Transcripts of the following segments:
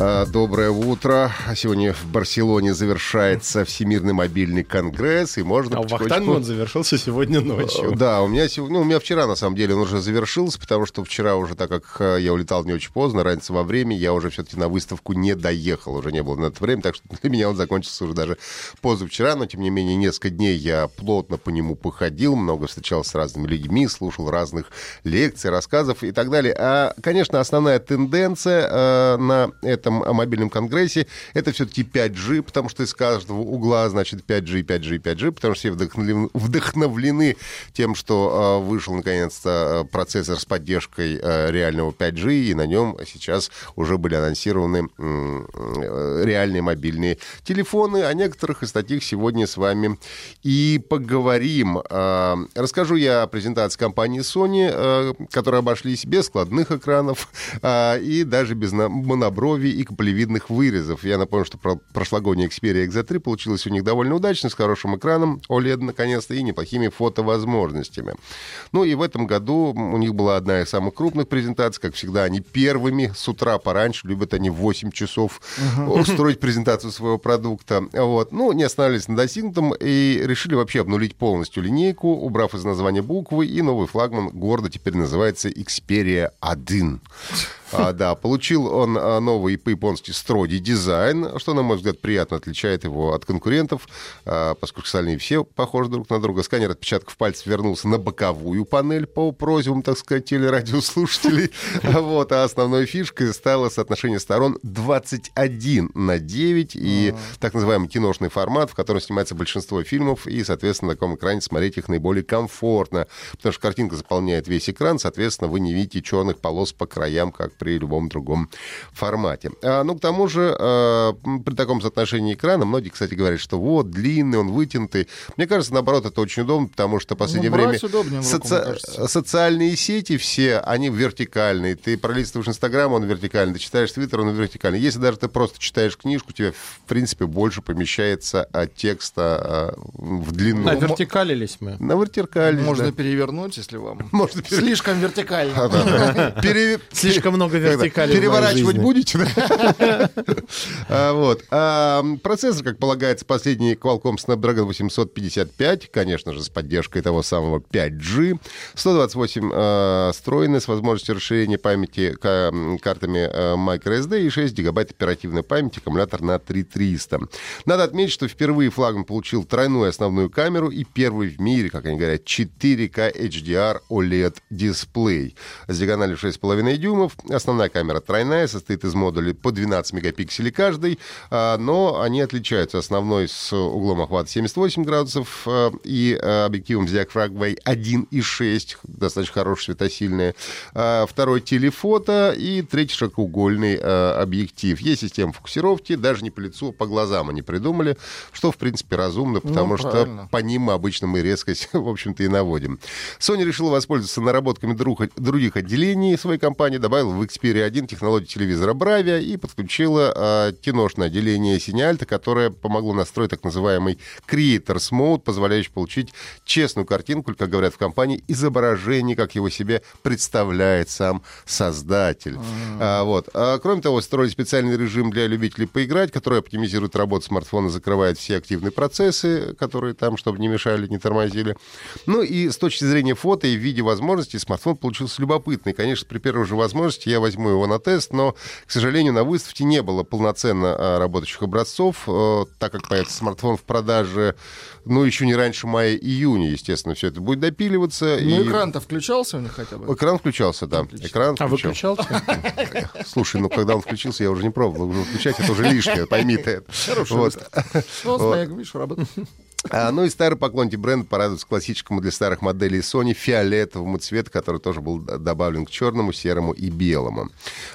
А, Доброе утро. Сегодня в Барселоне завершается Всемирный мобильный конгресс, и можно А в потихонечку- Вахтанге он завершился сегодня ночью. Да, у меня, ну, у меня вчера, на самом деле, он уже завершился, потому что вчера уже, так как э, я улетал не очень поздно, разница во времени, я уже все-таки на выставку не доехал, уже не было на это время, так что для меня он закончился уже даже позавчера, но, тем не менее, несколько дней я плотно по нему походил, много встречался с разными людьми, слушал разных лекций, рассказов и так далее. А, конечно, основная тенденция э, на этом мобильном конгрессе это все-таки 5G, потому что из каждого угла, значит, 5G, 5G, 5G, потому что все вдохновлены, вдохновлены тем, что э, вышел наконец-то э, процессор с поддержкой э, реального 5G, и на нем сейчас уже были анонсированы реальные мобильные телефоны. О некоторых из таких сегодня с вами и поговорим. Расскажу я о презентации компании Sony, которые обошлись без складных экранов и даже без монобровий и каплевидных вырезов. Я напомню, что про- прошлогодняя Xperia X3 получилась у них довольно удачно, с хорошим экраном OLED, наконец-то, и неплохими фотовозможностями. Ну и в этом году у них была одна из самых крупных презентаций. Как всегда, они первыми с утра пораньше, любят они в 8 часов устроить презентацию своего продукта. Вот. Ну, не останавливались на достигнутом и решили вообще обнулить полностью линейку, убрав из названия буквы, и новый флагман города теперь называется Xperia 1. А, да, получил он а, новый по-японски строгий дизайн, что, на мой взгляд, приятно отличает его от конкурентов, а, поскольку остальные все похожи друг на друга. Сканер отпечатков пальцев вернулся на боковую панель по просьбам, так сказать, телерадиослушателей. А Вот, а основной фишкой стало соотношение сторон 21 на 9 и так называемый киношный формат, в котором снимается большинство фильмов, и, соответственно, на таком экране смотреть их наиболее комфортно, потому что картинка заполняет весь экран, соответственно, вы не видите черных полос по краям, как при любом другом формате. А, ну, к тому же, э, при таком соотношении экрана, многие, кстати, говорят, что вот, длинный, он вытянутый. Мне кажется, наоборот, это очень удобно, потому что в последнее Ну, время удобнее руку, соци- социальные сети все, они вертикальные. Ты пролистываешь Инстаграм, он вертикальный, ты читаешь Твиттер, он вертикальный. Если даже ты просто читаешь книжку, тебе, в принципе, больше помещается от текста а, в длину. А вертикалились мы. На вертикаль. Можно да. перевернуть, если вам Можно пере- слишком вертикально. А, Слишком много Когда? вертикали Переворачивать будете? А, Вот. А, Процессор, как полагается, последний Qualcomm Snapdragon 855, конечно же, с поддержкой того самого 5G. 128 а, встроенный с возможностью расширения памяти картами а, microSD и 6 гигабайт оперативной памяти, аккумулятор на 3300. Надо отметить, что впервые флагман получил тройную основную камеру и первый в мире, как они говорят, 4К HDR OLED дисплей с диагональю 6,5 дюймов. Основная камера тройная, состоит из модулей по 12 мегапикселей каждый, а, но они отличаются. Основной с углом охвата 78 градусов а, и а, объективом с диафрагмой 1,6, достаточно хорошая светосильная. А, Второй телефото и третий широкоугольный объектив. Есть система фокусировки, даже не по лицу, а по глазам они придумали, что, в принципе, разумно, потому что правильно. по ним обычно мы резкость, в общем-то, и наводим. Sony решила воспользоваться наработками друг- других отделений своей компании, добавила в Xperia 1 технологию телевизора Bravia и подключила а, киношное отделение Синяльта, которое помогло настроить так называемый Creators Mode, позволяющий получить честную картинку, как говорят в компании, изображение, как его себе представляет сам создатель. А, вот. А, кроме того, строили специальный режим для любителей поиграть, который оптимизирует работу смартфона, закрывает все активные процессы, которые там, чтобы не мешали, не тормозили. Ну и с точки зрения фото и видеовозможностей смартфон получился любопытный. Конечно, при первой же возможности я возьму его на тест, но, к сожалению, на выставке не было полноценно а, работающих образцов, э, так как появится смартфон в продаже, ну, еще не раньше мая-июня, естественно, все это будет допиливаться. Ну, и- экран-то включался у них хотя бы? Экран включался, да. Экран А включал. выключался? Слушай, ну когда он включился, я уже не пробовал. Уже включать это уже лишнее, пойми ты это. Хорошая Вот. Ну, он, смотри, видишь, работает. А, ну и старый поклонники бренда порадуются классическому для старых моделей Sony фиолетовому цвету, который тоже был добавлен к черному, серому и белому.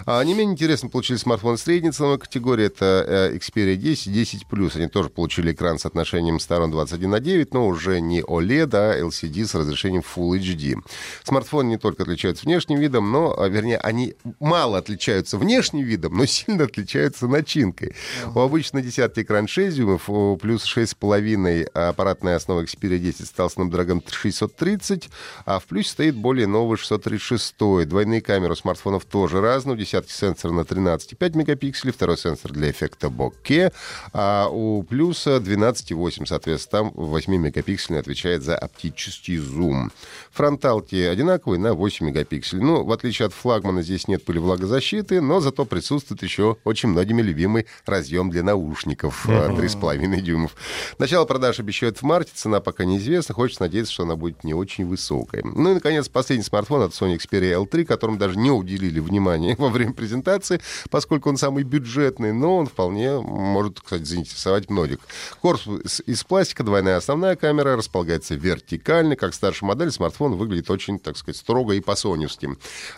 А, не менее интересно получили смартфоны средней ценовой категории. Это э, Xperia 10 и 10 Plus. Они тоже получили экран с отношением сторон 21 на 9, но уже не OLED, а LCD с разрешением Full HD. Смартфоны не только отличаются внешним видом, но, а, вернее, они мало отличаются внешним видом, но сильно отличаются начинкой. У обычно десятки экран 6 дюймов, плюс 6,5 аппаратная основа Xperia 10 стал Snapdragon 630, а в плюсе стоит более новый 636. Двойные камеры у смартфонов тоже разные. У десятки сенсор на 13,5 мегапикселей, второй сенсор для эффекта боке, а у плюса 12,8, соответственно, там 8 мегапикселей отвечает за оптический зум. Фронталки одинаковые на 8 мегапикселей. Ну, в отличие от флагмана, здесь нет пылевлагозащиты, но зато присутствует еще очень многими любимый разъем для наушников 3,5 дюймов. Начало продаж обещают в марте, цена пока неизвестна, хочется надеяться, что она будет не очень высокой. Ну и, наконец, последний смартфон от Sony Xperia L3, которому даже не уделили внимания во время презентации, поскольку он самый бюджетный, но он вполне может, кстати, заинтересовать многих. Корпус из пластика, двойная основная камера, располагается вертикально, как старшая модель, смартфон выглядит очень, так сказать, строго и по-соневски.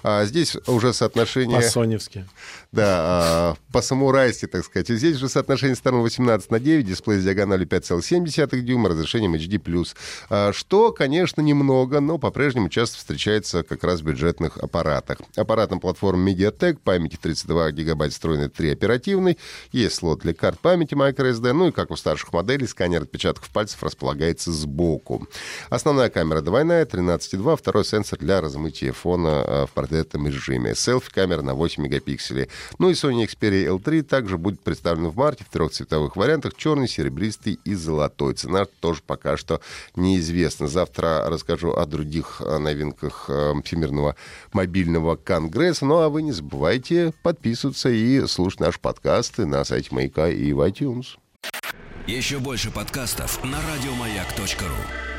А здесь уже соотношение... По-соневски. Да, а, по-самурайски, так сказать. И здесь уже соотношение сторон 18 на 9, дисплей с диагональю 5,7 дюйма, разрешением HD+. А, что, конечно, немного, но по-прежнему часто встречается как раз в бюджетных аппаратах. Аппарат на платформе MediaTek, памяти 32 гигабайт встроенный 3 оперативный, есть слот для карт памяти microSD, ну и, как у старших моделей, сканер отпечатков пальцев располагается сбоку. Основная камера двойная, 13,2, второй сенсор для размытия фона а, в портретном режиме. Селфи-камера на 8 мегапикселей. Ну и Sony Xperia L3 также будет представлен в марте в трех цветовых вариантах, черный, серебристый и золотой. Цена тоже пока что неизвестна. Завтра расскажу о других э, новинках э, Всемирного мобильного конгресса. Ну а вы не забывайте подписываться и слушать наши подкасты на сайте Маяка и в iTunes. Еще больше подкастов на радиомаяк.ру